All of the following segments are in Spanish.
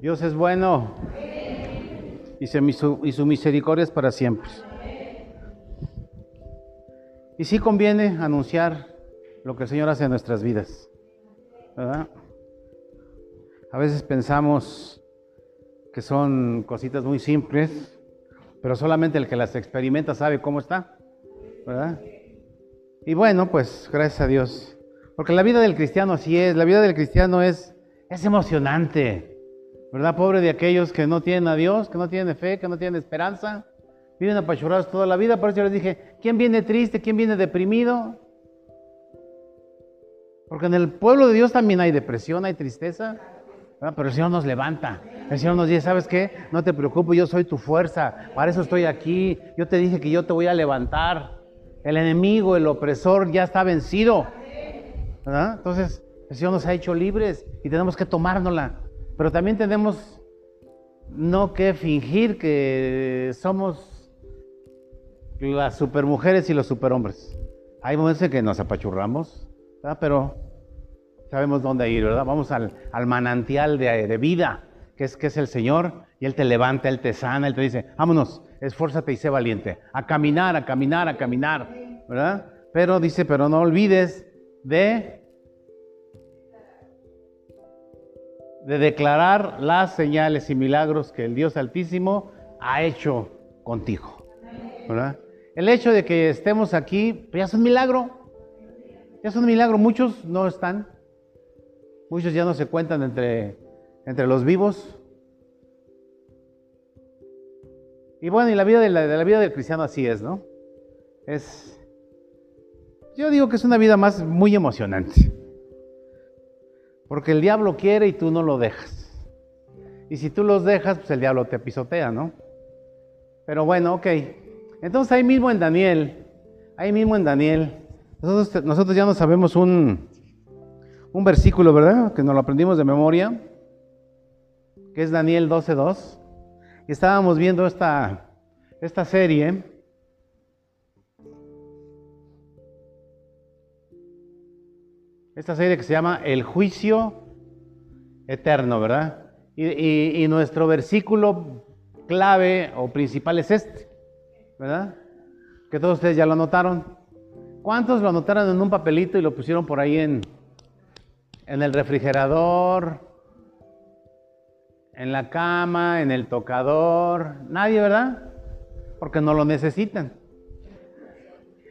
Dios es bueno y su, misericordia es para siempre. Y sí conviene anunciar lo que el Señor hace en nuestras vidas. A veces pensamos que son cositas muy simples, pero solamente el que las experimenta sabe cómo está. Y bueno, pues gracias a Dios. Porque la vida del cristiano así es, la vida del cristiano es, es emocionante. ¿Verdad? Pobre de aquellos que no tienen a Dios, que no tienen fe, que no tienen esperanza. Viven apachurrados toda la vida. Por eso yo les dije, ¿quién viene triste? ¿Quién viene deprimido? Porque en el pueblo de Dios también hay depresión, hay tristeza. Pero el Señor nos levanta. El Señor nos dice, ¿sabes qué? No te preocupes, yo soy tu fuerza. Para eso estoy aquí. Yo te dije que yo te voy a levantar. El enemigo, el opresor ya está vencido. Entonces, el Señor nos ha hecho libres y tenemos que tomárnosla. Pero también tenemos no que fingir que somos las supermujeres y los superhombres. Hay momentos en que nos apachurramos, ¿verdad? pero sabemos dónde ir, ¿verdad? Vamos al, manantial de, de, vida, que es, que es el Señor, y Él te levanta, Él te sana, Él te dice, vámonos, esfuérzate y sé valiente, a caminar, a caminar, a caminar, ¿verdad? Pero dice, pero no olvides de de declarar las señales y milagros que el Dios Altísimo ha hecho contigo. ¿verdad? El hecho de que estemos aquí, pues ya es un milagro. Ya es un milagro. Muchos no están. Muchos ya no se cuentan entre, entre los vivos. Y bueno, y la vida de la, vida del cristiano así es, ¿no? Es. Yo digo que es una vida más muy emocionante. Porque el diablo quiere y tú no lo dejas. Y si tú los dejas, pues el diablo te pisotea, ¿no? Pero bueno, ok. Entonces ahí mismo en Daniel, ahí mismo en Daniel, nosotros, nosotros ya no sabemos un, un versículo, ¿verdad? Que nos lo aprendimos de memoria, que es Daniel 12.2. Y estábamos viendo esta, esta serie esta serie que se llama El juicio eterno, ¿verdad? Y, nuestro versículo clave o principal es este, ¿verdad? Que todos ustedes ya lo anotaron. ¿Cuántos lo anotaron en un papelito y lo pusieron por ahí en, en el refrigerador, en la cama, en el tocador? Nadie, ¿verdad? Porque no lo necesitan.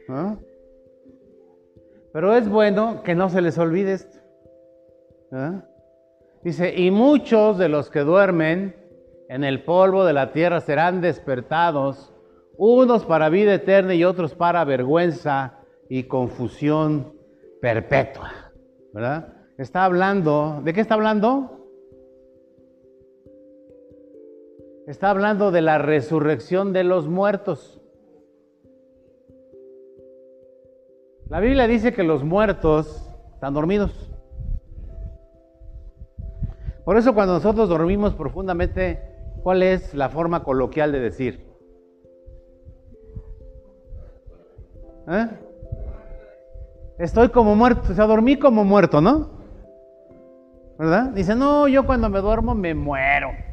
¿no? Pero es bueno que no se les olvide esto. Dice, y muchos de los que duermen en el polvo de la tierra serán despertados, unos para vida eterna y otros para vergüenza y confusión perpetua. ¿Verdad? Está hablando, ¿de qué está hablando? Está hablando de la resurrección de los muertos. La Biblia dice que los muertos están dormidos. Por eso cuando nosotros dormimos profundamente, ¿cuál es la forma coloquial de decir? ¿Eh? Estoy como muerto, o sea, dormí como muerto, ¿no? ¿Verdad? Dice, no, yo cuando me duermo me muero.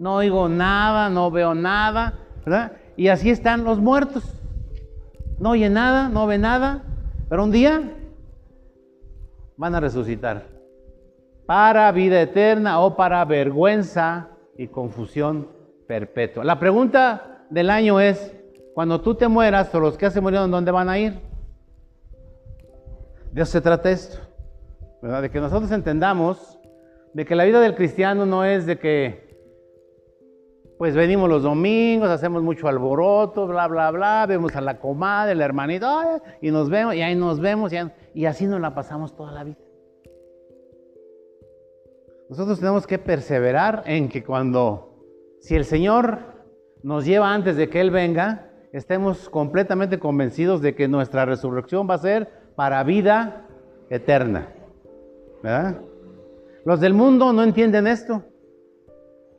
No oigo nada, no veo nada, ¿verdad? Y así están los muertos no oye nada, no ve nada, pero un día van a resucitar para vida eterna o para vergüenza y confusión perpetua. La pregunta del año es, cuando tú te mueras, o los que se murieron, ¿dónde van a ir? Eso se trata esto, ¿verdad? De que nosotros entendamos de que la vida del cristiano no es de que pues venimos los domingos, hacemos mucho alboroto, bla, bla, bla, vemos a la comadre, la hermanita, y nos vemos, y ahí nos vemos, y, así nos la pasamos toda la vida. Nosotros tenemos que perseverar en que cuando, si el Señor nos lleva antes de que Él venga, estemos completamente convencidos de que nuestra resurrección va a ser para vida eterna. ¿Verdad? Los del mundo no entienden esto.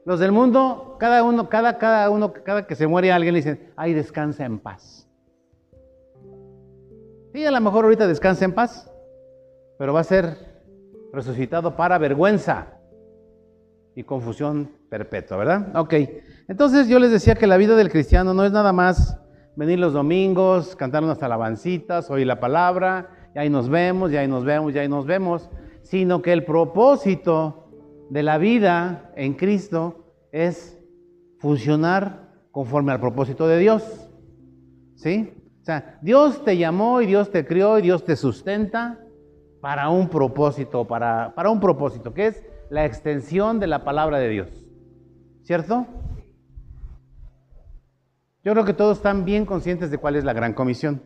Los del mundo, cada uno, cada, cada uno, cada que se muere alguien le dicen, ay, descansa en paz. Sí, a lo mejor ahorita descansa en paz, pero va a ser resucitado para vergüenza y confusión perpetua, ¿verdad? Ok, entonces yo les decía que la vida del cristiano no es nada más venir los domingos, cantar unas alabancitas, oír la palabra, y ahí nos vemos, y ahí nos vemos, y ahí nos vemos, sino que el propósito de la vida en Cristo es funcionar conforme al propósito de Dios. ¿Sí? O sea, Dios te llamó y Dios te crió y Dios te sustenta para un propósito, para, para un propósito, que es la extensión de la palabra de Dios. ¿Cierto? Yo creo que todos están bien conscientes de cuál es la gran comisión.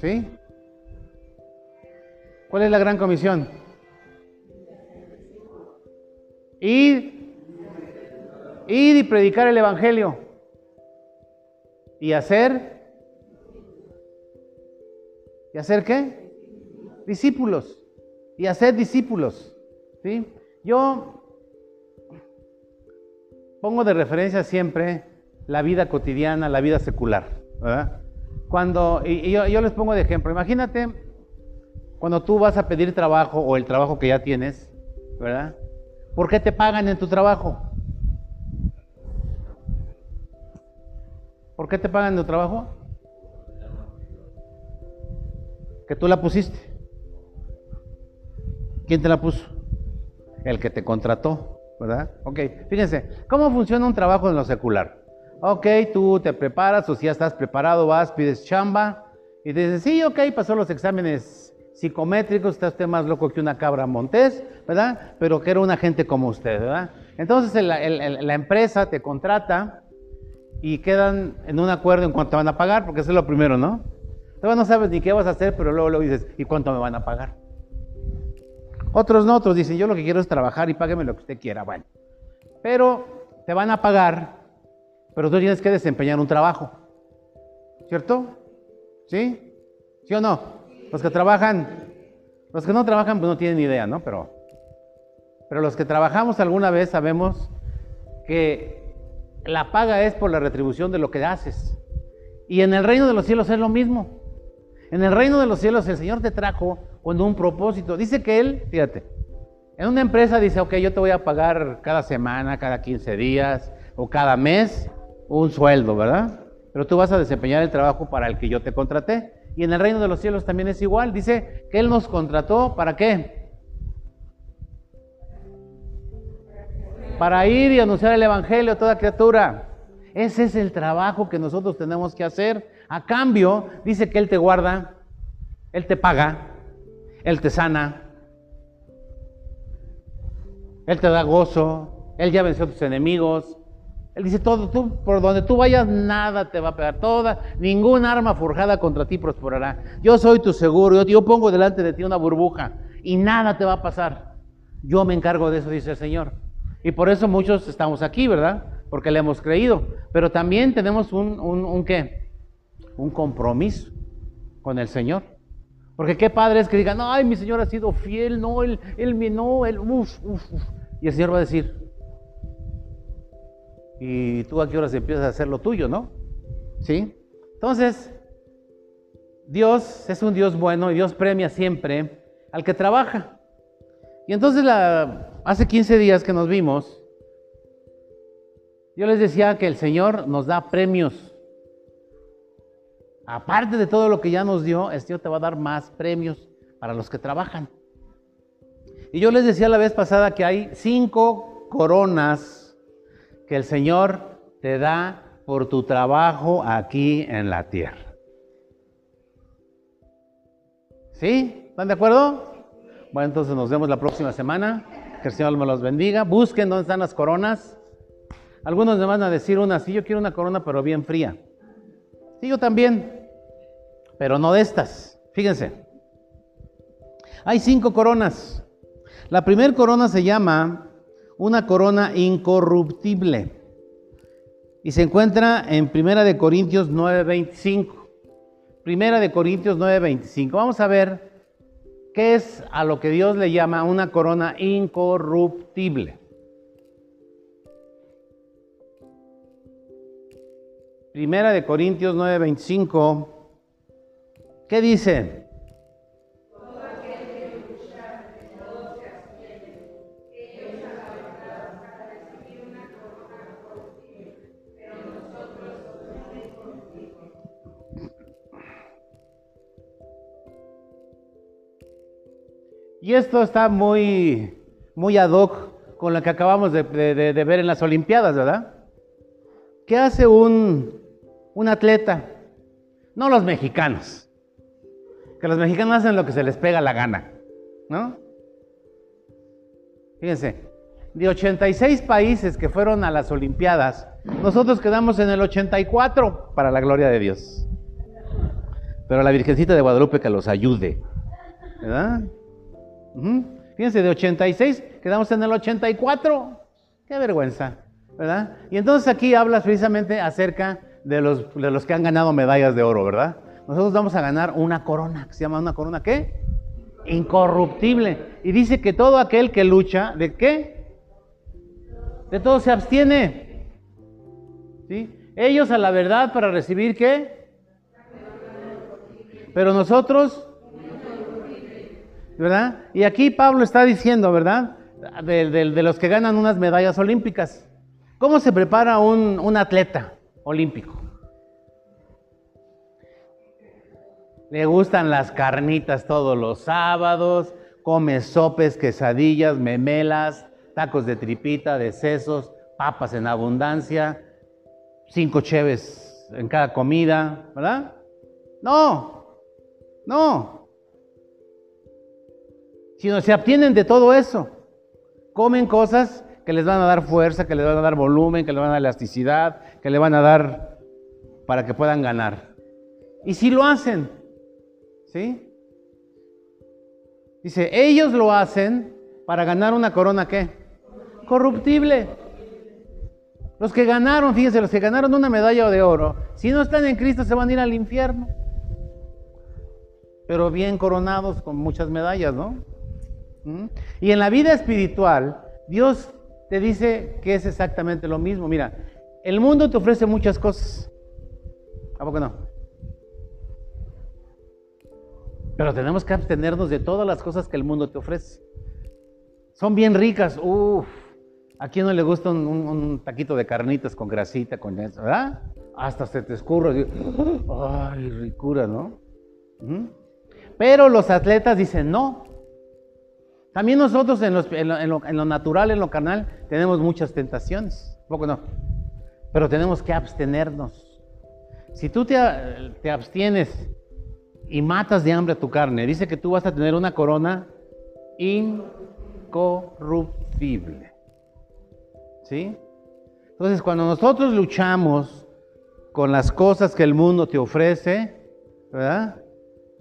¿Sí? ¿Cuál es la gran comisión? Ir, ir y predicar el Evangelio. Y hacer. ¿Y hacer qué? Discípulos. Y hacer discípulos. ¿Sí? Yo pongo de referencia siempre la vida cotidiana, la vida secular. ¿verdad? Cuando, y, yo, yo les pongo de ejemplo, imagínate cuando tú vas a pedir trabajo o el trabajo que ya tienes, ¿verdad? ¿Por qué te pagan en tu trabajo? ¿Por qué te pagan en tu trabajo? Que tú la pusiste. ¿Quién te la puso? El que te contrató, ¿verdad? Ok, fíjense, ¿cómo funciona un trabajo en lo secular? Ok, tú te preparas o si ya estás preparado, vas, pides chamba y te dices, sí, ok, pasó los exámenes psicométricos, está usted más loco que una cabra montés, ¿verdad? Pero que era una gente como usted, ¿verdad? Entonces la empresa te contrata y quedan en un acuerdo en cuánto van a pagar, porque eso es lo primero, ¿no? Todavía no sabes ni qué vas a hacer, pero luego, luego dices, ¿y cuánto me van a pagar? Otros no, otros dicen, yo lo que quiero es trabajar y págueme lo que usted quiera, bueno. Pero te van a pagar pero tú tienes que desempeñar un trabajo. ¿Cierto? ¿Sí? ¿Sí o no? Los que trabajan, los que no trabajan pues no tienen idea, ¿no? Pero, pero los que trabajamos alguna vez sabemos que la paga es por la retribución de lo que haces. Y en el reino de los cielos es lo mismo. En el reino de los cielos el Señor te trajo con un propósito. Dice que Él, fíjate, en una empresa dice, ok, yo te voy a pagar cada semana, cada 15 días o cada mes un sueldo, ¿verdad? Pero tú vas a desempeñar el trabajo para el que yo te contraté. Y en el reino de los cielos también es igual. Dice que Él nos contrató para qué? Para ir y anunciar el Evangelio a toda criatura. Ese es el trabajo que nosotros tenemos que hacer. A cambio, dice que Él te guarda, Él te paga, Él te sana, Él te da gozo, Él ya venció a tus enemigos, él dice, todo, tú, por donde tú vayas, nada te va a pegar. Toda, ningún arma forjada contra ti prosperará. Yo soy tu seguro, yo, yo pongo delante de ti una burbuja y nada te va a pasar. Yo me encargo de eso, dice el Señor. Y por eso muchos estamos aquí, ¿verdad? Porque le hemos creído. Pero también tenemos un, un, qué? Un compromiso con el Señor. Porque qué padre es que digan, ay, mi Señor ha sido fiel, no, él, él, no, él, uff, uff, uf. Y el Señor va a decir, y tú a qué horas empiezas a hacer lo tuyo, ¿no? ¿Sí? Entonces, Dios es un Dios bueno y Dios premia siempre al que trabaja. Y entonces hace 15 días que nos vimos, yo les decía que el Señor nos da premios. Aparte de todo lo que ya nos dio, el Señor te va a dar más premios para los que trabajan. Y yo les decía la vez pasada que hay cinco coronas que el Señor te da por tu trabajo aquí en la tierra. ¿Sí? ¿Están de acuerdo? Bueno, entonces nos vemos la próxima semana. Que el Señor me los bendiga. Busquen dónde están las coronas. Algunos me van a decir una, sí, yo quiero una corona, pero bien fría. Sí, yo también, pero no de estas. Fíjense, hay cinco coronas. La primera corona se llama una corona incorruptible. Y se encuentra en Primera de Corintios 9:25. Primera de Corintios 9:25. Vamos a ver qué es a lo que Dios le llama una corona incorruptible. Primera de Corintios 9:25 ¿Qué dice? Y esto está muy, muy ad hoc con lo que acabamos de, ver en las Olimpiadas, ¿verdad? ¿Qué hace un, un atleta? No los mexicanos. Que los mexicanos hacen lo que se les pega la gana, ¿no? Fíjense, de 86 países que fueron a las Olimpiadas, nosotros quedamos en el 84 para la gloria de Dios. Pero la Virgencita de Guadalupe que los ayude, ¿verdad? Fíjense, de 86 quedamos en el 84. Qué vergüenza, ¿verdad? Y entonces aquí hablas precisamente acerca de los, de los que han ganado medallas de oro, ¿verdad? Nosotros vamos a ganar una corona, que se llama una corona, ¿qué? Incorruptible. Y dice que todo aquel que lucha, ¿de qué? De todo se abstiene. ¿Sí? Ellos a la verdad para recibir qué? Pero nosotros ¿verdad? Y aquí Pablo está diciendo, ¿verdad? De, los que ganan unas medallas olímpicas. ¿Cómo se prepara un, un atleta olímpico? Le gustan las carnitas todos los sábados, come sopes, quesadillas, memelas, tacos de tripita, de sesos, papas en abundancia, cinco cheves en cada comida, ¿verdad? No, no sino se abstienen de todo eso. Comen cosas que les van a dar fuerza, que les van a dar volumen, que les van a dar elasticidad, que le van a dar para que puedan ganar. Y si lo hacen, ¿sí? Dice, ellos lo hacen para ganar una corona ¿qué? Corruptible. Los que ganaron, fíjense, los que ganaron una medalla de oro, si no están en Cristo se van a ir al infierno. Pero bien coronados con muchas medallas, ¿no? Y en la vida espiritual, Dios te dice que es exactamente lo mismo. Mira, el mundo te ofrece muchas cosas. ¿A poco no? Pero tenemos que abstenernos de todas las cosas que el mundo te ofrece. Son bien ricas. Uf, ¿a quién no le gusta un, taquito de carnitas con grasita, con eso, verdad? Hasta se te escurre. Ay, ricura, ¿no? Pero los atletas dicen, no, también nosotros en, lo, natural, en lo carnal, tenemos muchas tentaciones. Poco no. Pero tenemos que abstenernos. Si tú te, te abstienes y matas de hambre a tu carne, dice que tú vas a tener una corona incorruptible. ¿Sí? Entonces, cuando nosotros luchamos con las cosas que el mundo te ofrece, ¿verdad?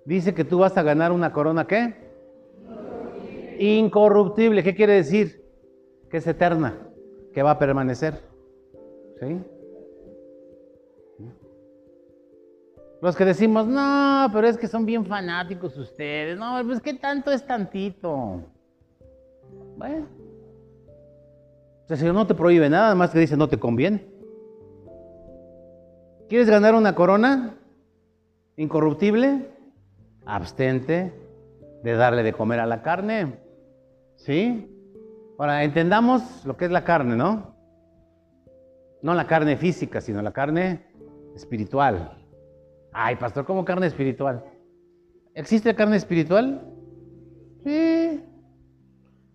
Dice que tú vas a ganar una corona, ¿qué? Incorruptible. ¿Qué quiere decir? Que es eterna, que va a permanecer. ¿Sí? Los que decimos, no, pero es que son bien fanáticos ustedes. No, pues que tanto es tantito. Bueno. O sea, no te prohíbe nada, más que dice no te conviene. ¿Quieres ganar una corona incorruptible? Abstente de darle de comer a la carne. ¿Sí? Ahora, entendamos lo que es la carne, ¿no? No la carne física, sino la carne espiritual. Ay, pastor, ¿cómo carne espiritual? ¿Existe carne espiritual? Sí.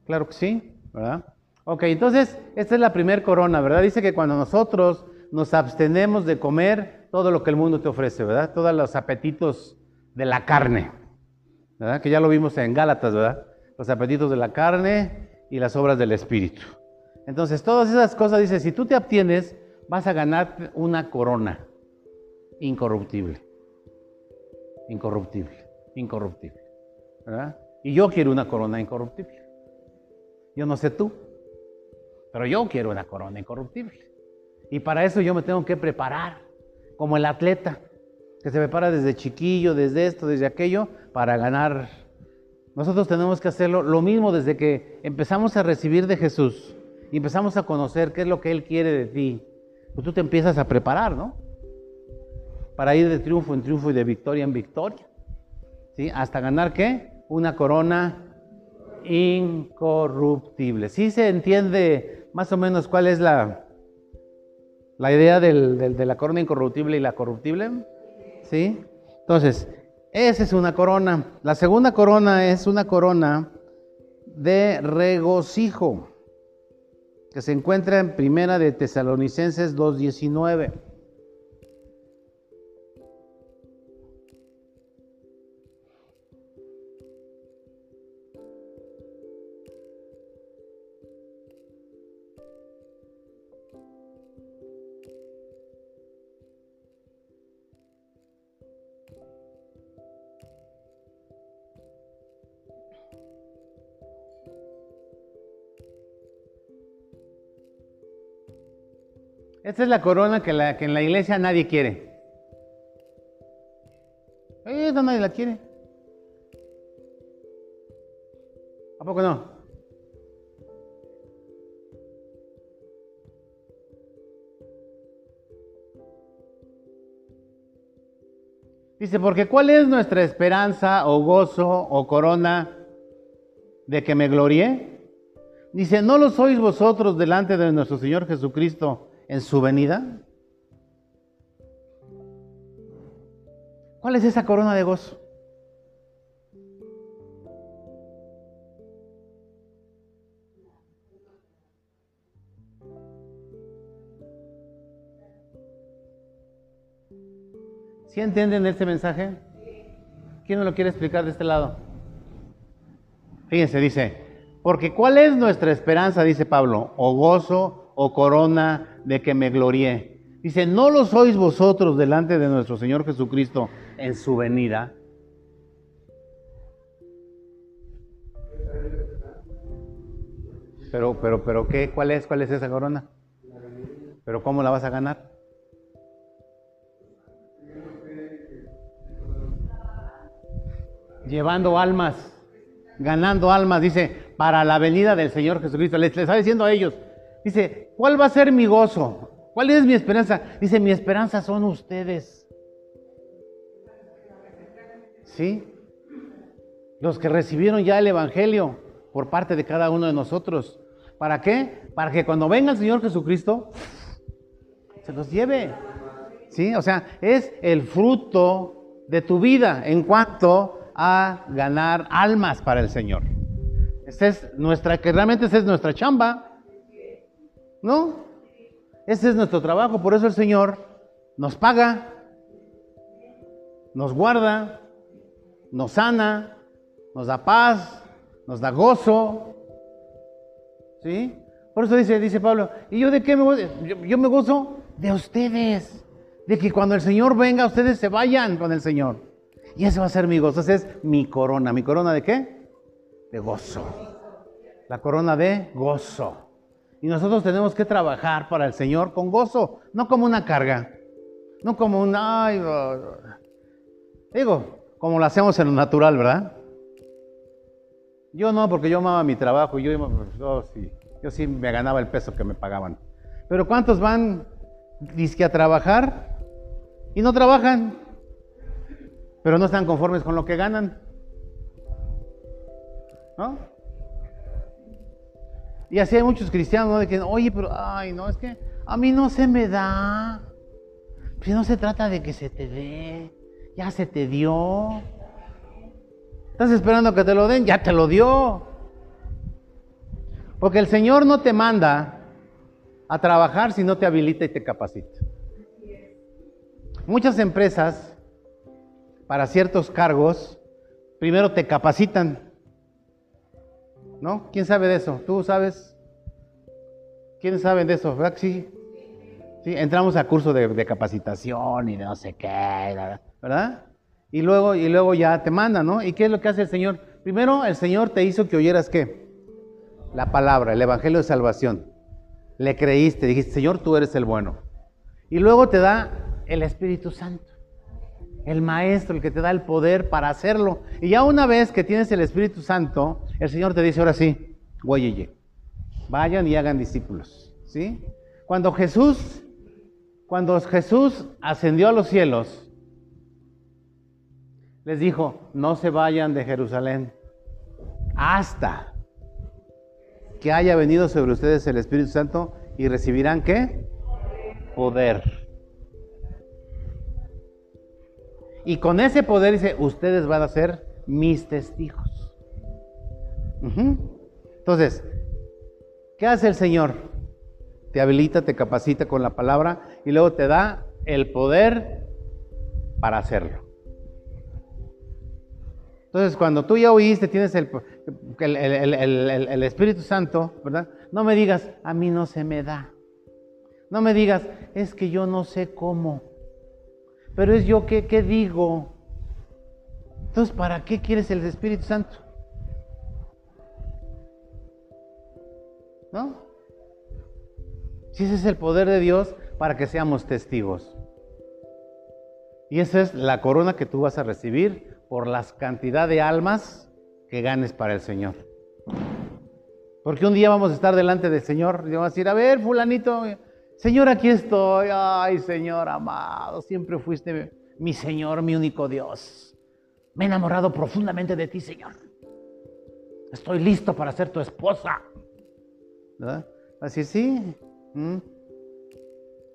Claro que sí, ¿verdad? Ok, entonces, esta es la primer corona, ¿verdad? Dice que cuando nosotros nos abstenemos de comer todo lo que el mundo te ofrece, ¿verdad? Todos los apetitos de la carne, ¿verdad? Que ya lo vimos en Gálatas, ¿verdad? Los apetitos de la carne y las obras del espíritu. Entonces, todas esas cosas, dice, si tú te obtienes, vas a ganar una corona incorruptible. Incorruptible, incorruptible. ¿verdad? Y yo quiero una corona incorruptible. Yo no sé tú, pero yo quiero una corona incorruptible. Y para eso yo me tengo que preparar, como el atleta, que se prepara desde chiquillo, desde esto, desde aquello, para ganar nosotros tenemos que hacerlo lo mismo desde que empezamos a recibir de Jesús y empezamos a conocer qué es lo que Él quiere de ti. Pues tú te empiezas a preparar, ¿no? Para ir de triunfo en triunfo y de victoria en victoria. ¿Sí? Hasta ganar qué? Una corona incorruptible. ¿Sí se entiende más o menos cuál es la, la idea de la corona incorruptible y la corruptible? ¿Sí? Entonces, esa es una corona. La segunda corona es una corona de regocijo que se encuentra en Primera de Tesalonicenses 2.19. Esta es la corona que, la, que en la iglesia nadie quiere. Esta nadie la quiere. ¿A poco no? Dice, porque ¿cuál es nuestra esperanza o gozo o corona de que me gloríe? Dice, ¿no lo sois vosotros delante de nuestro Señor Jesucristo? En su venida? ¿Cuál es esa corona de gozo? ¿Sí entienden este mensaje? ¿Quién no lo quiere explicar de este lado? Fíjense, dice, porque ¿cuál es nuestra esperanza? Dice Pablo, o gozo o corona de que me glorié. Dice, ¿no lo sois vosotros delante de nuestro Señor Jesucristo en su venida? Pero, pero, pero, ¿qué? ¿Cuál es? ¿Cuál es esa corona? ¿Pero cómo la vas a ganar? Llevando almas, ganando almas, dice, para la venida del Señor Jesucristo. Les, les está diciendo a ellos, Dice, ¿cuál va a ser mi gozo? ¿Cuál es mi esperanza? Dice, mi esperanza son ustedes. ¿Sí? Los que recibieron ya el Evangelio por parte de cada uno de nosotros. ¿Para qué? Para que cuando venga el Señor Jesucristo, se los lleve. ¿Sí? O sea, es el fruto de tu vida en cuanto a ganar almas para el Señor. Esa es nuestra, que realmente esa es nuestra chamba. No, ese es nuestro trabajo, por eso el Señor nos paga, nos guarda, nos sana, nos da paz, nos da gozo. ¿Sí? Por eso dice, dice Pablo, ¿y yo de qué me gozo? Yo, me gozo de ustedes, de que cuando el Señor venga, ustedes se vayan con el Señor. Y ese va a ser mi gozo, esa es mi corona. ¿Mi corona de qué? De gozo. La corona de gozo. Y nosotros tenemos que trabajar para el Señor con gozo, no como una carga, no como un, ay, digo, como lo hacemos en lo natural, ¿verdad? Yo no, porque yo amaba mi trabajo, yo, yo, sí, yo sí me ganaba el peso que me pagaban. Pero ¿cuántos van disque a trabajar y no trabajan? Pero no están conformes con lo que ganan. ¿No? Y así hay muchos cristianos, ¿no? De que, oye, pero, ay, no, es que a mí no se me da. Pues no se trata de que se te dé, ya se te dio. Estás esperando que te lo den, ya te lo dio. Porque el Señor no te manda a trabajar si no te habilita y te capacita. Muchas empresas, para ciertos cargos, primero te capacitan ¿No? ¿Quién sabe de eso? ¿Tú sabes? ¿Quiénes saben de eso? ¿Verdad sí? Sí, entramos a curso de, capacitación y de no sé qué, ¿verdad? Y luego, y luego ya te manda, ¿no? ¿Y qué es lo que hace el Señor? Primero, el Señor te hizo que oyeras qué? La palabra, el Evangelio de Salvación. Le creíste, dijiste, Señor, tú eres el bueno. Y luego te da el Espíritu Santo el maestro, el que te da el poder para hacerlo. Y ya una vez que tienes el Espíritu Santo, el Señor te dice ahora sí, güey, vayan y hagan discípulos. ¿Sí? Cuando Jesús, cuando Jesús ascendió a los cielos, les dijo, no se vayan de Jerusalén hasta que haya venido sobre ustedes el Espíritu Santo y recibirán qué? Poder. Y con ese poder dice, ustedes van a ser mis testigos. Entonces, ¿qué hace el Señor? Te habilita, te capacita con la palabra y luego te da el poder para hacerlo. Entonces, cuando tú ya oíste, tienes el, el, Espíritu Santo, ¿verdad? No me digas, a mí no se me da. No me digas, es que yo no sé cómo. Pero es yo que, ¿qué digo? Entonces, ¿para qué quieres el Espíritu Santo? ¿No? Si ese es el poder de Dios para que seamos testigos. Y esa es la corona que tú vas a recibir por la cantidad de almas que ganes para el Señor. Porque un día vamos a estar delante del Señor y vamos a decir, a ver, fulanito, Señor, aquí estoy. Ay, Señor amado, siempre fuiste mi Señor, mi único Dios. Me he enamorado profundamente de ti, Señor. Estoy listo para ser tu esposa. Así, sí. ¿Mm?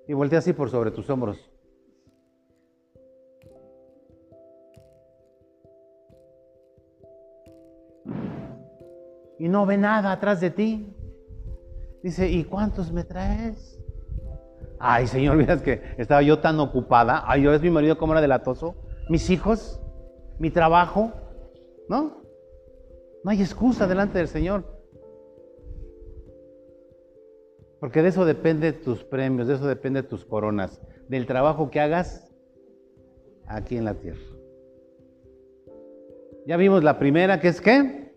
Y voltea así por sobre tus hombros. y no ve nada atrás de ti. Dice, ¿y cuántos me traes? Ay, Señor, miras que estaba yo tan ocupada. Ay, yo es mi marido como era delatoso. Mis hijos, mi trabajo, ¿no? No hay excusa delante del Señor. Porque de eso depende tus premios, de eso depende tus coronas, del trabajo que hagas aquí en la tierra. Ya vimos la primera, que es qué?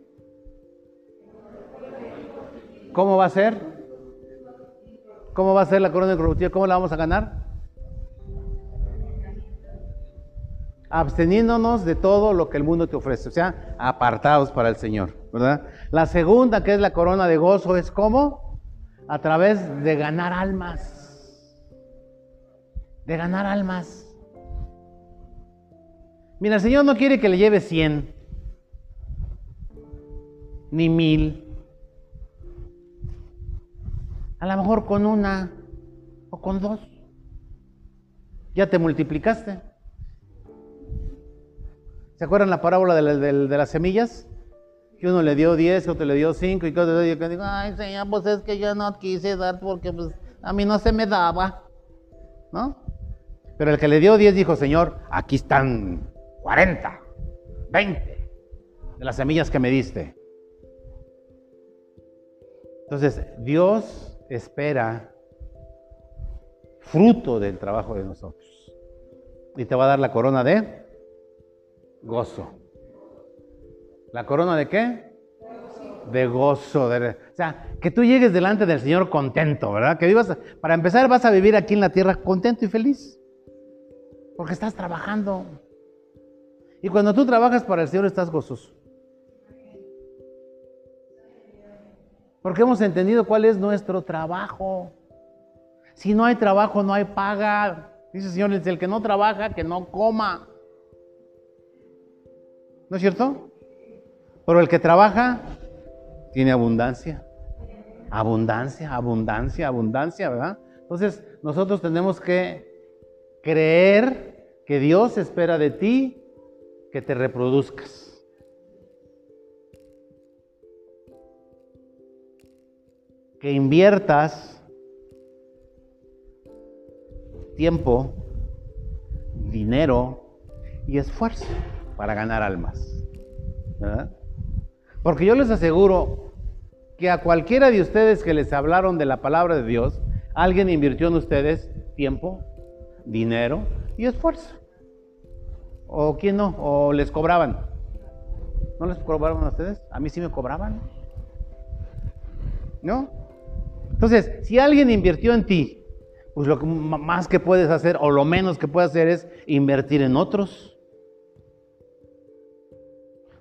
¿Cómo va a ser? ¿Cómo va a ser la corona incorruptible? ¿Cómo la vamos a ganar? Absteniéndonos de todo lo que el mundo te ofrece, o sea, apartados para el Señor, ¿verdad? La segunda, que es la corona de gozo, es cómo? A través de ganar almas. De ganar almas. Mira, el Señor no quiere que le lleve 100, ni mil, a lo mejor con una o con dos. Ya te multiplicaste. ¿Se acuerdan la parábola de, las semillas? Que uno le dio diez, otro le dio cinco y que otro le dio, ay señor, pues es que yo no quise dar porque pues, a mí no se me daba. ¿No? Pero el que le dio diez dijo, Señor, aquí están cuarenta, veinte de las semillas que me diste. Entonces, Dios espera fruto del trabajo de nosotros. Y te va a dar la corona de gozo. ¿La corona de qué? De gozo. o sea, que tú llegues delante del Señor contento, ¿verdad? Que vivas, para empezar vas a vivir aquí en la tierra contento y feliz. Porque estás trabajando. Y cuando tú trabajas para el Señor estás gozoso. Porque hemos entendido cuál es nuestro trabajo. Si no hay trabajo, no hay paga. Dice el Señor, el que no trabaja, que no coma. ¿No es cierto? Pero el que trabaja tiene abundancia. Abundancia, abundancia, abundancia, ¿verdad? Entonces nosotros tenemos que creer que Dios espera de ti que te reproduzcas. Que inviertas tiempo, dinero y esfuerzo para ganar almas. Porque yo les aseguro que a cualquiera de ustedes que les hablaron de la palabra de Dios, alguien invirtió en ustedes tiempo, dinero y esfuerzo. ¿O quién no? ¿O les cobraban? ¿No les cobraban a ustedes? A mí sí me cobraban. ¿No? Entonces, si alguien invirtió en ti, pues lo más que puedes hacer o lo menos que puedes hacer es invertir en otros.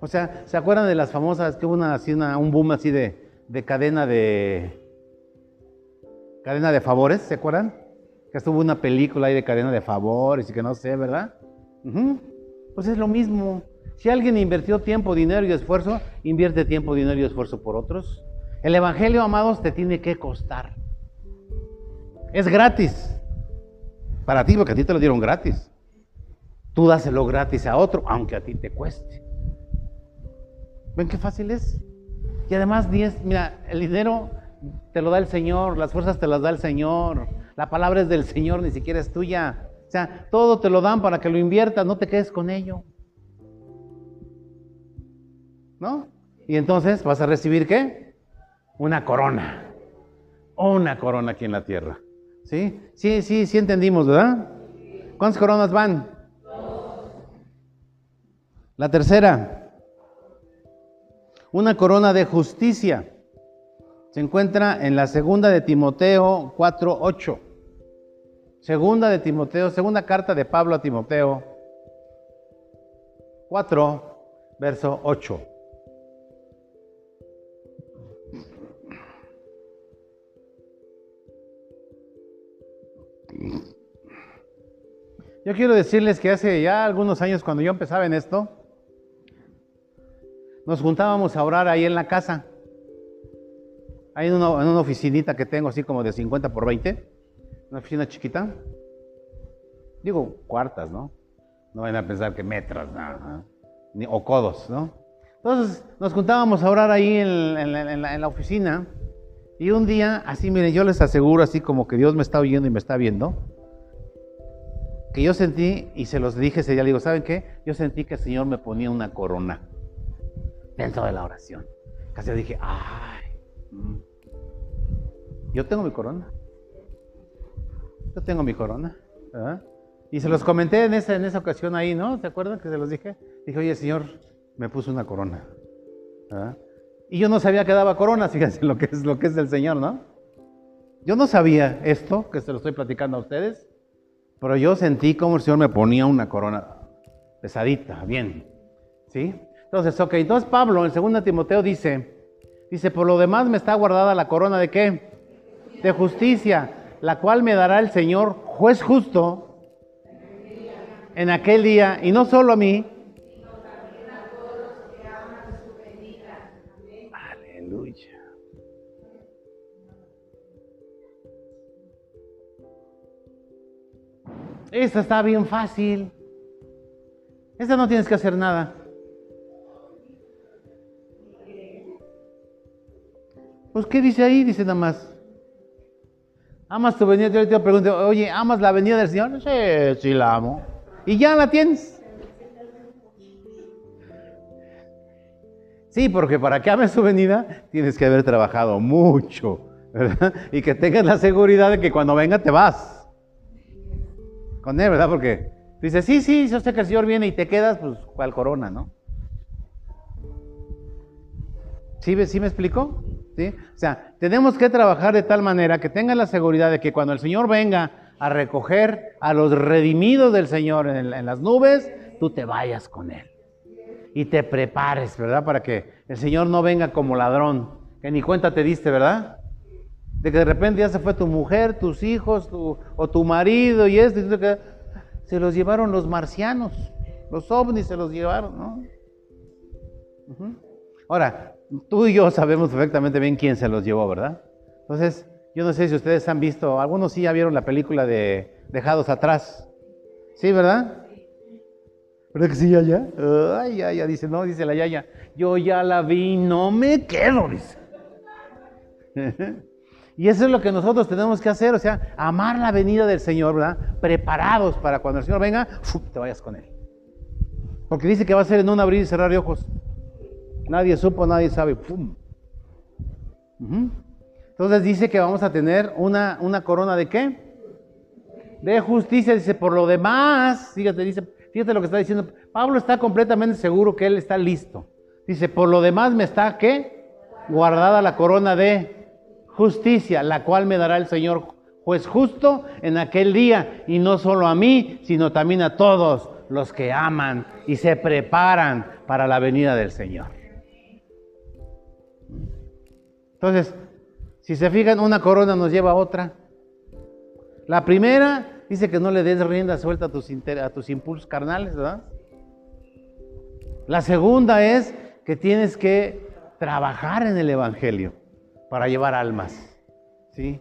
O sea, ¿se acuerdan de las famosas que hubo una, así un boom así de, cadena de cadena de favores? ¿Se acuerdan? Que estuvo una película ahí de cadena de favores y que no sé, ¿verdad? Pues es lo mismo. Si alguien invirtió tiempo, dinero y esfuerzo, invierte tiempo, dinero y esfuerzo por otros. El Evangelio, amados, te tiene que costar. Es gratis. Para ti, porque a ti te lo dieron gratis. Tú dáselo gratis a otro, aunque a ti te cueste. ¿Ven qué fácil es? Y además, mira, el dinero te lo da el Señor, las fuerzas te las da el Señor, la palabra es del Señor, ni siquiera es tuya. O sea, todo te lo dan para que lo inviertas, no te quedes con ello. ¿no? Y entonces vas a recibir qué? Una corona. Una corona aquí en la tierra. ¿Sí? Sí, sí, sí entendimos, ¿verdad? ¿Cuántas coronas van? La tercera. Una corona de justicia. Se encuentra en la segunda de Timoteo 4:8. Segunda de Timoteo, segunda carta de Pablo a Timoteo 4, verso 8. Yo quiero decirles que hace ya algunos años cuando yo empezaba en esto, nos juntábamos a orar ahí en la casa. Ahí en una, en una oficinita que tengo así como de 50 por 20, una oficina chiquita. Digo cuartas, ¿no? No vayan a pensar que metros, Ni, o codos, ¿no? Entonces nos juntábamos a orar ahí en, en la oficina. Y un día, así miren, yo les aseguro, así como que Dios me está oyendo y me está viendo que yo sentí, y se los dije ese día, le digo, ¿saben qué? Yo sentí que el Señor me ponía una corona dentro de la oración. Casi dije, ay, mm, yo tengo mi corona. Yo tengo mi corona. Y se los comenté en esa, en esa ocasión ahí, ¿no? ¿Se acuerdan que se los dije? Dije, oye, Señor, me puso una corona. Y yo no sabía que daba corona, fíjense lo que es lo que es del Señor, ¿no? Yo no sabía esto, que se lo estoy platicando a ustedes. Pero yo sentí como el Señor me ponía una corona pesadita, bien. ¿Sí? Entonces, ok, entonces Pablo en 2 Timoteo dice, dice, por lo demás me está guardada la corona de qué? De justicia, la cual me dará el Señor, juez justo, en aquel día, y no solo a mí, Esta está bien fácil. Esta no tienes que hacer nada. Pues, ¿qué dice ahí? Dice nada más. ¿Amas tu venida? Yo te pregunto, oye, ¿amas la venida del Señor? Sí, sí la amo. ¿Y ya la tienes? Sí, porque para que ames su venida tienes que haber trabajado mucho, ¿verdad? Y que tengas la seguridad de que cuando venga te vas ¿verdad? Porque dice, sí, sí, yo sé que el Señor viene y te quedas, pues, ¿cuál corona, no? ¿Sí, ¿Sí me explico? ¿Sí? O sea, tenemos que trabajar de tal manera que tengan la seguridad de que cuando el Señor venga a recoger a los redimidos del Señor en, en las nubes, tú te vayas con Él. Y te prepares, ¿verdad? Para que el Señor no venga como ladrón, que ni cuenta te diste, ¿verdad? De que de repente ya se fue tu mujer, tus hijos, o tu marido y esto, y que se los llevaron los marcianos, los ovnis se los llevaron, ¿no? Ahora, tú y yo sabemos perfectamente bien quién se los llevó, ¿verdad? Entonces, yo no sé si ustedes han visto, algunos sí ya vieron la película de Dejados Atrás. ¿Sí, verdad? ¿Verdad que sí, ya, ya? Ay, ya, ya, dice, no, dice la Yaya, yo ya la vi, no me quedo, dice. Y eso es lo que nosotros tenemos que hacer, o sea, amar la venida del Señor, ¿verdad? Preparados para cuando el Señor venga, te vayas con Él. Porque dice que va a ser en un abrir y cerrar de ojos. Nadie supo, nadie sabe. Entonces dice que vamos a tener una, una corona de qué? De justicia. Dice, por lo demás, fíjate, dice, fíjate lo que está diciendo. Pablo está completamente seguro que él está listo. Dice, por lo demás me está, ¿qué? Guardada la corona de justicia, la cual me dará el Señor juez justo en aquel día, y no solo a mí, sino también a todos los que aman y se preparan para la venida del Señor. Entonces, si se fijan, una corona nos lleva a otra. La primera dice que no le des rienda suelta a tus, a tus impulsos carnales, ¿verdad? La segunda es que tienes que trabajar en el Evangelio para llevar almas. ¿Sí?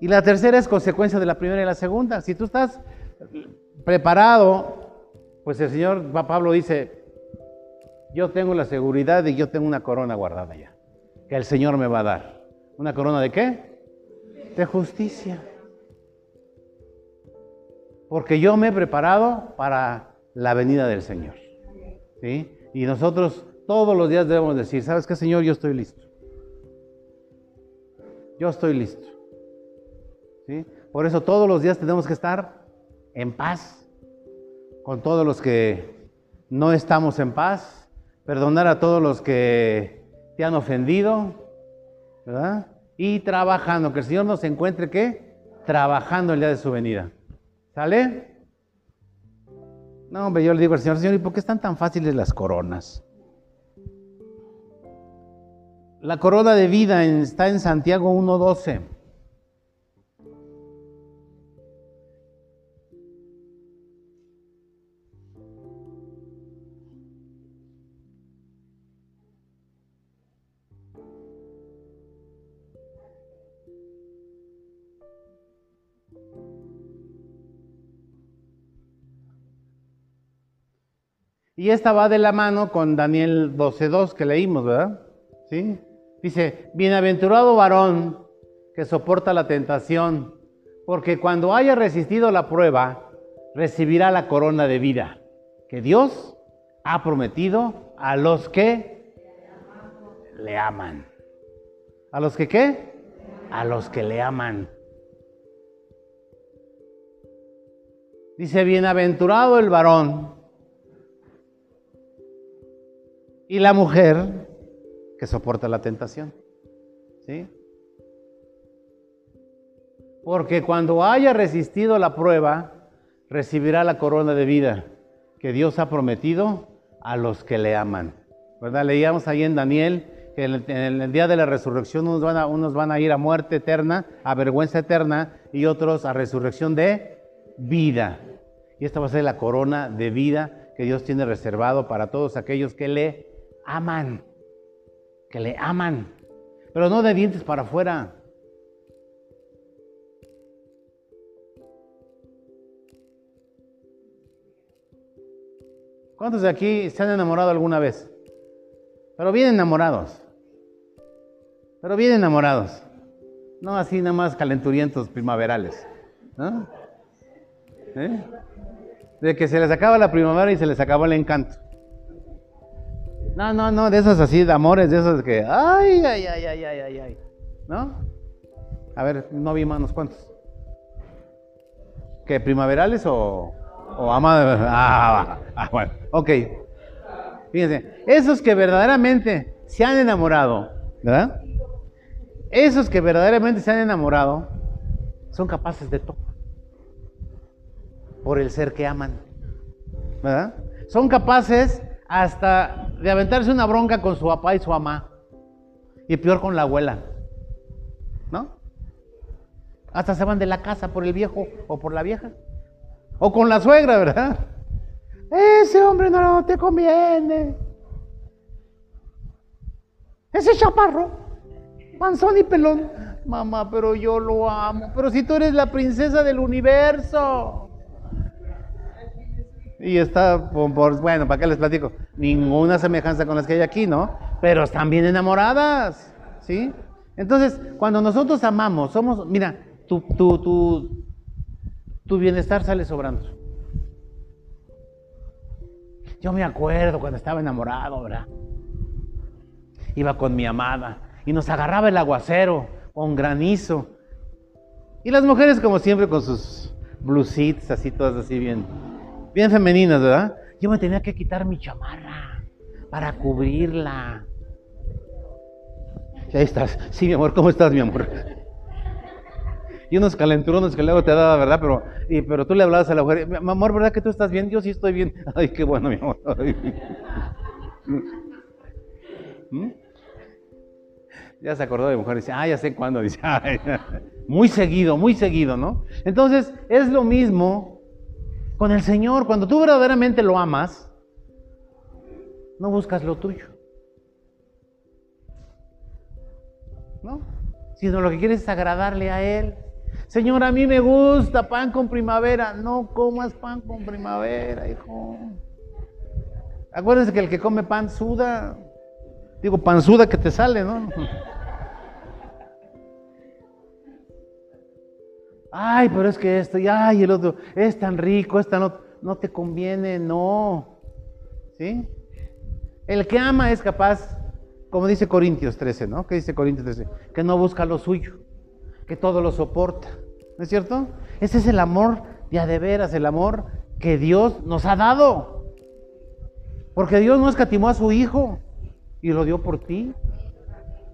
Y la tercera es consecuencia de la primera y la segunda. Si tú estás preparado, pues el Señor Pablo dice, yo tengo la seguridad y yo tengo una corona guardada ya, que el Señor me va a dar. ¿Una corona de qué? De justicia. Porque yo me he preparado para la venida del Señor. ¿Sí? Y nosotros todos los días debemos decir, ¿sabes qué, Señor? Yo estoy listo. Yo estoy listo. ¿Sí? Por eso todos los días tenemos que estar en paz con todos los que no estamos en paz, perdonar a todos los que te han ofendido, ¿verdad? Y trabajando, que el Señor nos encuentre ¿qué? Trabajando el día de su venida. ¿Sale? No, hombre, yo le digo al Señor, Señor, ¿y por qué están tan fáciles las coronas? La corona de vida está en Santiago 1.12. Y esta va de la mano con Daniel 12.2 que leímos, ¿verdad? ¿Sí? Dice, bienaventurado varón que soporta la tentación, porque cuando haya resistido la prueba, recibirá la corona de vida que Dios ha prometido a los que le aman. ¿A los que qué? A los que le aman. Dice, bienaventurado el varón y la mujer que soporta la tentación. ¿Sí? Porque cuando haya resistido la prueba, recibirá la corona de vida que Dios ha prometido a los que le aman. ¿Verdad? Leíamos ahí en Daniel que en el, día de la resurrección unos van, a, unos van a ir a muerte eterna, a vergüenza eterna, y otros a resurrección de vida. Y esta va a ser la corona de vida que Dios tiene reservado para todos aquellos que le aman, que le aman, pero no de dientes para afuera. ¿Cuántos de aquí se han enamorado alguna vez? Pero bien enamorados. Pero bien enamorados. No así nada más calenturientos primaverales. ¿no? ¿Eh? De que se les acaba la primavera y se les acaba el encanto. No, no, no, de esos así, de amores, de esos que, ay, ay, ay, ay, ay, ay, ay, ¿no? A ver, no vi manos, ¿cuántos? ¿Qué, primaverales o, o ama? Ah, ah, bueno, ok. Fíjense, esos que verdaderamente se han enamorado, ¿verdad? Esos que verdaderamente se han enamorado son capaces de todo por el ser que aman, ¿verdad? Son capaces hasta de aventarse una bronca con su papá y su mamá. Y peor con la abuela. ¿No? Hasta se van de la casa por el viejo o por la vieja. O con la suegra, ¿verdad? Ese hombre no te conviene. Ese chaparro, panzón y pelón. Mamá, pero yo lo amo. Pero si tú eres la princesa del universo. Y está, bueno, ¿para qué les platico? Ninguna semejanza con las que hay aquí, ¿no? Pero están bien enamoradas, ¿sí? Entonces, cuando nosotros amamos, somos, mira, tu, tu, tu, tu bienestar sale sobrando. Yo me acuerdo cuando estaba enamorado, ¿verdad? Iba con mi amada y nos agarraba el aguacero con granizo. Y las mujeres, como siempre, con sus blusitas así, todas así bien bien femeninas, ¿verdad? Yo me tenía que quitar mi chamarra para cubrirla. ahí estás. Sí, mi amor, ¿cómo estás, mi amor? Y unos calenturones que luego te daba, ¿verdad? Pero, pero tú le hablabas a la mujer, mi amor, ¿verdad que tú estás bien? Yo sí estoy bien. Ay, qué bueno, mi amor. ¿Mm? Ya se acordó de mujer, dice, ah, ya sé cuándo, dice, muy seguido, muy seguido, ¿no? Entonces, es lo mismo con el Señor, cuando tú verdaderamente lo amas, no buscas lo tuyo. ¿No? Sino lo que quieres es agradarle a Él. Señor, a mí me gusta pan con primavera. No comas pan con primavera, hijo. Acuérdense que el que come pan suda. Digo, pan suda que te sale, ¿no? Ay, pero es que esto, y ay, el otro, es tan rico, esta no, no te conviene, no. ¿Sí? El que ama es capaz, como dice Corintios 13, ¿no? ¿Qué dice Corintios 13? Que no busca lo suyo, que todo lo soporta. ¿No es cierto? Ese es el amor de a de veras, el amor que Dios nos ha dado. Porque Dios no escatimó a su Hijo y lo dio por ti.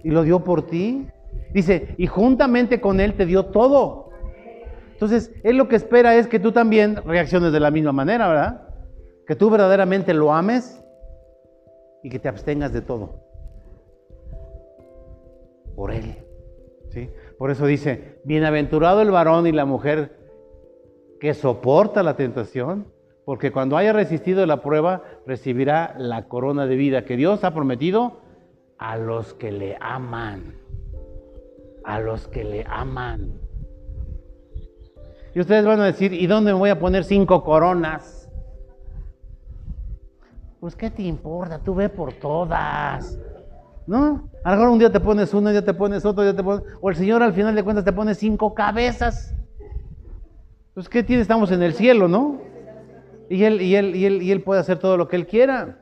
Y lo dio por ti. Dice, y juntamente con Él te dio todo. Entonces, Él lo que espera es que tú también reacciones de la misma manera, ¿verdad? Que tú verdaderamente lo ames y que te abstengas de todo. Por Él. ¿sí? Por eso dice, bienaventurado el varón y la mujer que soporta la tentación, porque cuando haya resistido la prueba, recibirá la corona de vida que Dios ha prometido a los que le aman. A los que le aman. Y ustedes van a decir, ¿y dónde me voy a poner cinco coronas? Pues ¿qué te importa? Tú ve por todas. ¿No? A lo mejor un día te pones uno, ya te pones otro, ya te pones... O el Señor al final de cuentas te pone cinco cabezas. Pues ¿qué tiene? Estamos en el cielo, ¿no? Y él, y él, y él, y él puede hacer todo lo que Él quiera.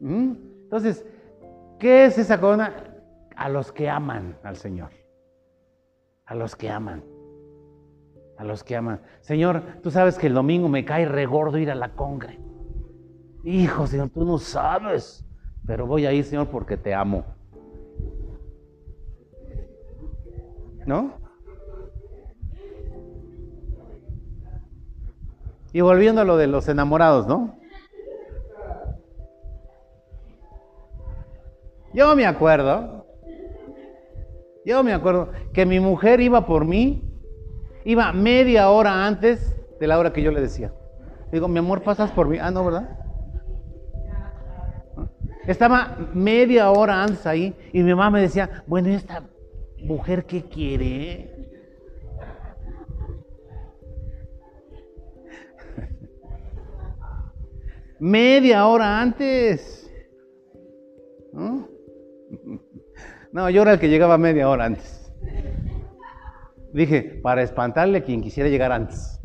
¿Mm? Entonces, ¿qué es esa corona? A los que aman al Señor. A los que aman a los que aman. Señor, tú sabes que el domingo me cae regordo ir a la congre. Hijo, Señor, tú no sabes, pero voy a ir, Señor, porque te amo. ¿No? Y volviendo a lo de los enamorados, ¿no? Yo me acuerdo, yo me acuerdo que mi mujer iba por mí Iba media hora antes de la hora que yo le decía. Digo, mi amor, pasas por mí. Ah, no, ¿verdad? Estaba media hora antes ahí y mi mamá me decía, bueno, ¿y esta mujer qué quiere? media hora antes. ¿No? no, yo era el que llegaba media hora antes. Dije, para espantarle a quien quisiera llegar antes.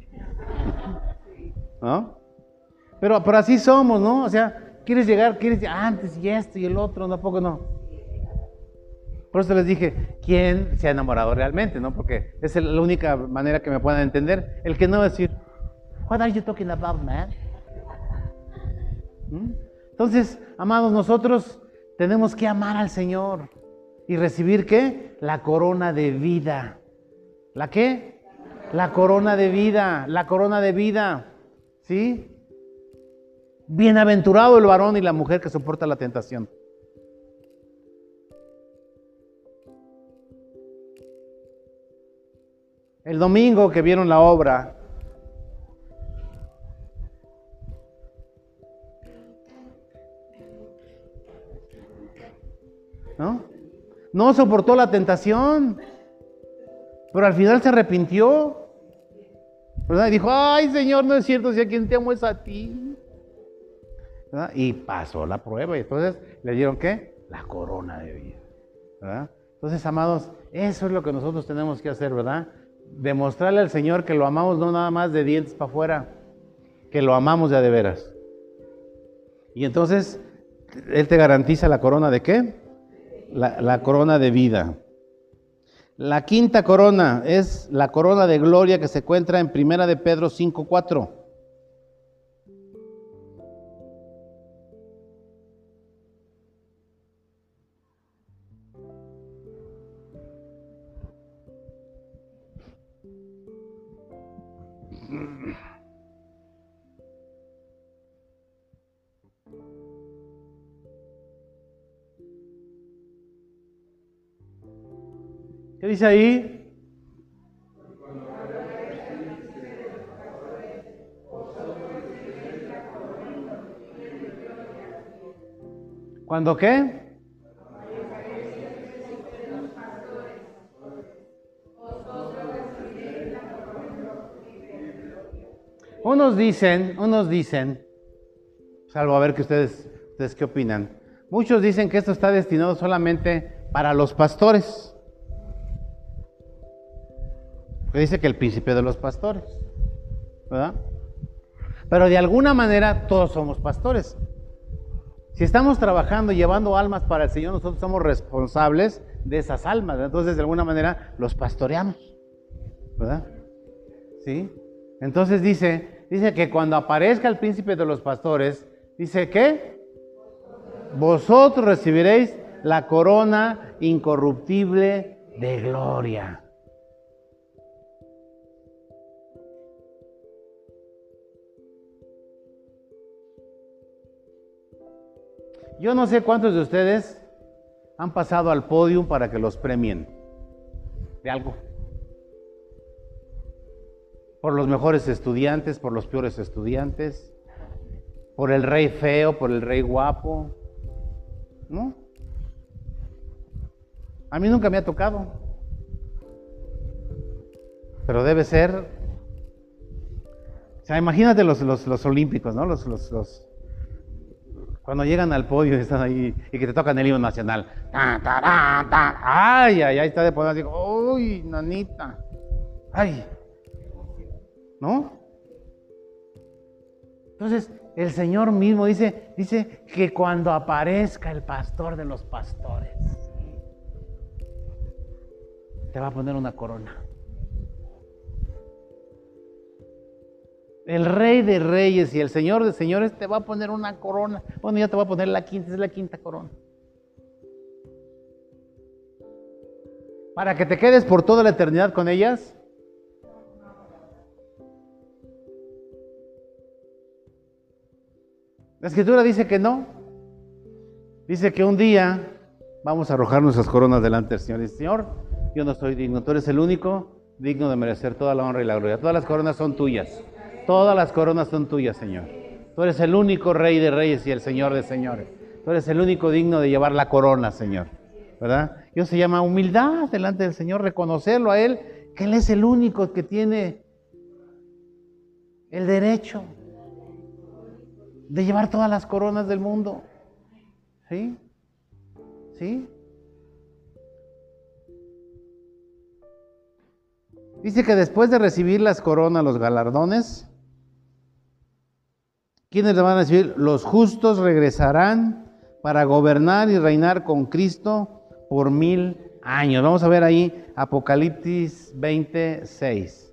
¿No? Pero, pero así somos, ¿no? O sea, quieres llegar, quieres antes y esto y el otro, tampoco no. Por eso les dije, ¿quién se ha enamorado realmente? ¿no? Porque es la única manera que me puedan entender. El que no decir, What are you talking about, man? ¿Mm? Entonces, amados, nosotros tenemos que amar al Señor y recibir qué? La corona de vida. ¿La qué? La corona de vida, la corona de vida. ¿Sí? Bienaventurado el varón y la mujer que soporta la tentación. El domingo que vieron la obra, ¿no? No soportó la tentación. Pero al final se arrepintió. ¿verdad? Y dijo, ay Señor, no es cierto, si a quien te amo es a ti. Y pasó la prueba y entonces le dieron qué? La corona de vida. ¿verdad? Entonces, amados, eso es lo que nosotros tenemos que hacer, ¿verdad? Demostrarle al Señor que lo amamos no nada más de dientes para afuera, que lo amamos ya de veras. Y entonces, Él te garantiza la corona de qué? La, la corona de vida. La quinta corona es la corona de gloria que se encuentra en Primera de Pedro 5:4. ¿Qué dice ahí? ¿Cuándo qué? Unos dicen, unos dicen, salvo a ver que ustedes, ustedes qué opinan. Muchos dicen que esto está destinado solamente para los pastores. Dice que el príncipe de los pastores, ¿verdad? Pero de alguna manera todos somos pastores. Si estamos trabajando llevando almas para el Señor, nosotros somos responsables de esas almas. Entonces, de alguna manera, los pastoreamos. ¿Verdad? ¿Sí? Entonces dice, dice que cuando aparezca el príncipe de los pastores, dice que vosotros recibiréis la corona incorruptible de gloria. Yo no sé cuántos de ustedes han pasado al podio para que los premien de algo. Por los mejores estudiantes, por los peores estudiantes, por el rey feo, por el rey guapo. ¿No? A mí nunca me ha tocado. Pero debe ser. O sea, imagínate los, los, olímpicos, ¿no? Los, los, los, cuando llegan al podio y están ahí y que te tocan el himno nacional. Ay, ay, ay, está de poder así. Uy, nanita. Ay. ¿No? Entonces, el Señor mismo dice, dice que cuando aparezca el pastor de los pastores, te va a poner una corona. El rey de reyes y el señor de señores te va a poner una corona. Bueno, ya te va a poner la quinta, es la quinta corona. Para que te quedes por toda la eternidad con ellas. La escritura dice que no. Dice que un día vamos a arrojar nuestras coronas delante del Señor. Y Señor, yo no soy digno, tú eres el único digno de merecer toda la honra y la gloria. Todas las coronas son tuyas. Todas las coronas son tuyas, Señor. Tú eres el único rey de reyes y el Señor de señores. Tú eres el único digno de llevar la corona, Señor. ¿Verdad? Y eso se llama humildad delante del Señor, reconocerlo a Él, que Él es el único que tiene el derecho de llevar todas las coronas del mundo. ¿Sí? ¿Sí? Dice que después de recibir las coronas, los galardones, ¿Quiénes le van a decir? Los justos regresarán para gobernar y reinar con Cristo por mil años. Vamos a ver ahí Apocalipsis 26.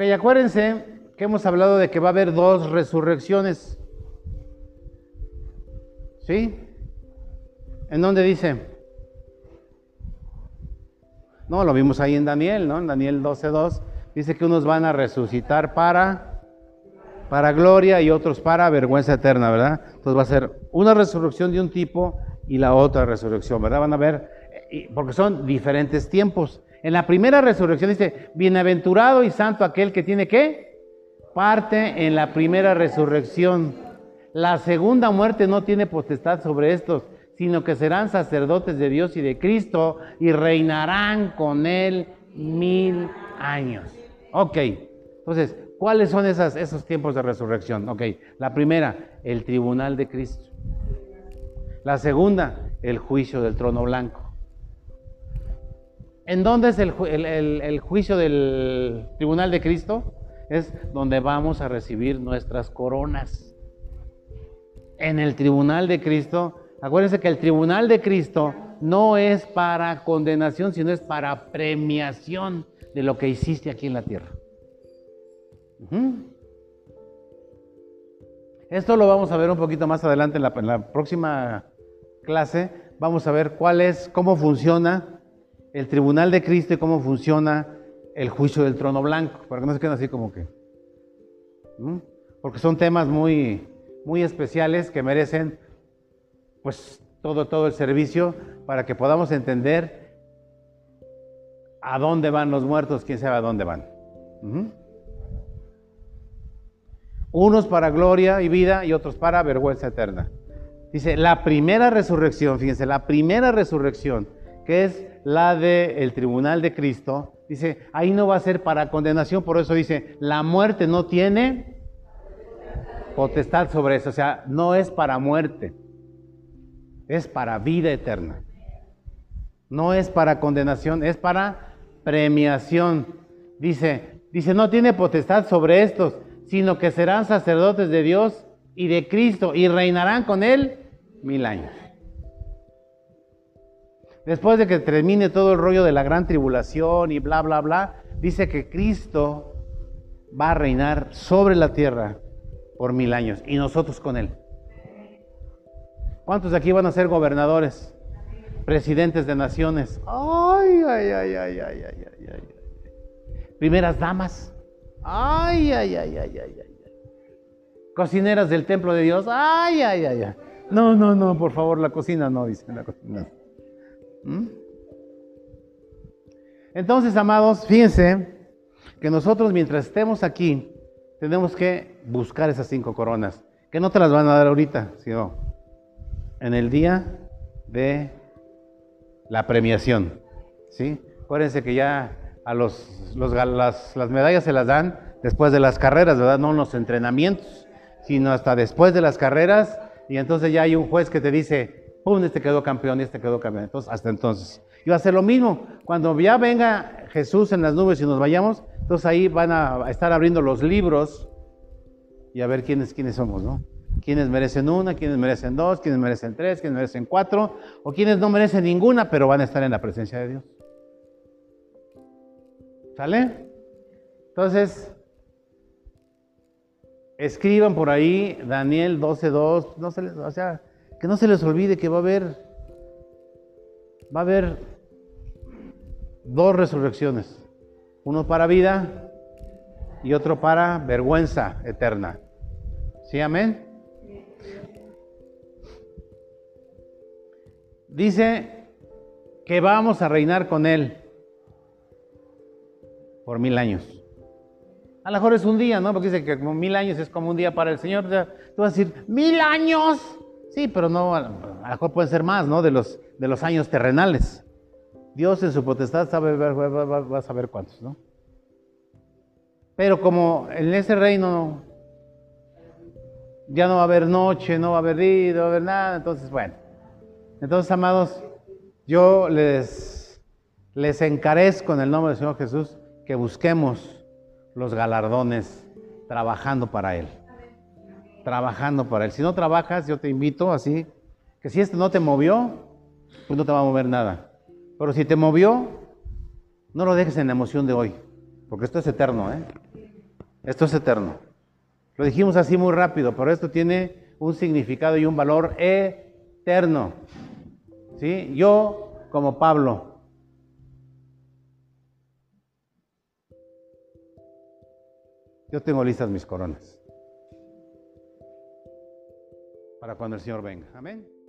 Ok, acuérdense que hemos hablado de que va a haber dos resurrecciones. ¿Sí? ¿En dónde dice? No, lo vimos ahí en Daniel, ¿no? En Daniel 12.2. Dice que unos van a resucitar para, para gloria y otros para vergüenza eterna, ¿verdad? Entonces va a ser una resurrección de un tipo y la otra resurrección, ¿verdad? Van a ver, eh, porque son diferentes tiempos. En la primera resurrección dice, bienaventurado y santo aquel que tiene qué? Parte en la primera resurrección. La segunda muerte no tiene potestad sobre estos, sino que serán sacerdotes de Dios y de Cristo y reinarán con él mil años. Ok, entonces, ¿cuáles son esas, esos tiempos de resurrección? Ok, la primera, el tribunal de Cristo. La segunda, el juicio del trono blanco. ¿En dónde es el, juicio del tribunal de Cristo? Es donde vamos a recibir nuestras coronas. En el tribunal de Cristo, acuérdense que el tribunal de Cristo no es para condenación, sino es para premiación de lo que hiciste aquí en la tierra. Esto lo vamos a ver un poquito más adelante en la, en la próxima clase. Vamos a ver cuál es, cómo funciona el tribunal de Cristo y cómo funciona el juicio del trono blanco, para que no se queden así como que. porque son temas muy, muy especiales que merecen pues todo, todo el servicio para que podamos entender a dónde van los muertos, quién sabe a dónde van. Unos para gloria y vida y otros para vergüenza eterna. Dice, la primera resurrección, fíjense, la primera resurrección, que es la del tribunal de Cristo, dice, ahí no va a ser para condenación, por eso dice, la muerte no tiene potestad sobre eso, o sea, no es para muerte, es para vida eterna. No es para condenación, es para premiación. Dice, dice, no tiene potestad sobre estos, sino que serán sacerdotes de Dios y de Cristo y reinarán con él mil años. Después de que termine todo el rollo de la gran tribulación y bla, bla, bla, dice que Cristo va a reinar sobre la tierra por mil años y nosotros con él. ¿Cuántos de aquí van a ser gobernadores, presidentes de naciones? Ay, ay, ay, ay, ay, ay, ay, ay. Primeras damas. Ay, ay, ay, ay, ay, ay. Cocineras del templo de Dios. Ay, ay, ay, ay. No, no, no, por favor, la cocina no, dice la cocina. ¿Mm? Entonces, amados, fíjense que nosotros mientras estemos aquí, tenemos que buscar esas cinco coronas, que no te las van a dar ahorita, sino en el día de la premiación. ¿sí? Acuérdense que ya a los, las, las medallas se las dan después de las carreras, ¿verdad? No en los entrenamientos, sino hasta después de las carreras y entonces ya hay un juez que te dice, ¡pum! Este quedó campeón y este quedó campeón. Entonces, hasta entonces. Y va a ser lo mismo. Cuando ya venga Jesús en las nubes y nos vayamos, entonces ahí van a estar abriendo los libros y a ver quiénes, quiénes somos, ¿no? Quiénes merecen una, quiénes merecen dos, quiénes merecen tres, quiénes merecen cuatro, o quiénes no merecen ninguna, pero van a estar en la presencia de Dios. ¿Sale? Entonces, Escriban por ahí Daniel 12.2, no se o sea, que no se les olvide que va a haber, va a haber dos resurrecciones, uno para vida y otro para vergüenza eterna. ¿Sí, amén? Dice que vamos a reinar con Él por mil años. A lo mejor es un día, ¿no? Porque dice que como mil años es como un día para el Señor. Tú vas a decir, mil años. Sí, pero no, a lo mejor pueden ser más, ¿no? De los, de los años terrenales. Dios en su potestad sabe, va, a saber cuántos, ¿no? Pero como en ese reino ya no va a haber noche, no va a haber día, no va a haber nada, entonces, bueno. Entonces, amados, yo les, les encarezco en el nombre del Señor Jesús que busquemos los galardones trabajando para Él. Trabajando para Él. Si no trabajas, yo te invito así, que si este no te movió, pues no te va a mover nada. Pero si te movió, no lo dejes en la emoción de hoy, porque esto es eterno, ¿eh? Esto es eterno. Lo dijimos así muy rápido, pero esto tiene un significado y un valor eterno. ¿Sí? Yo, como Pablo, Yo tengo listas mis coronas para cuando el Señor venga. Amén.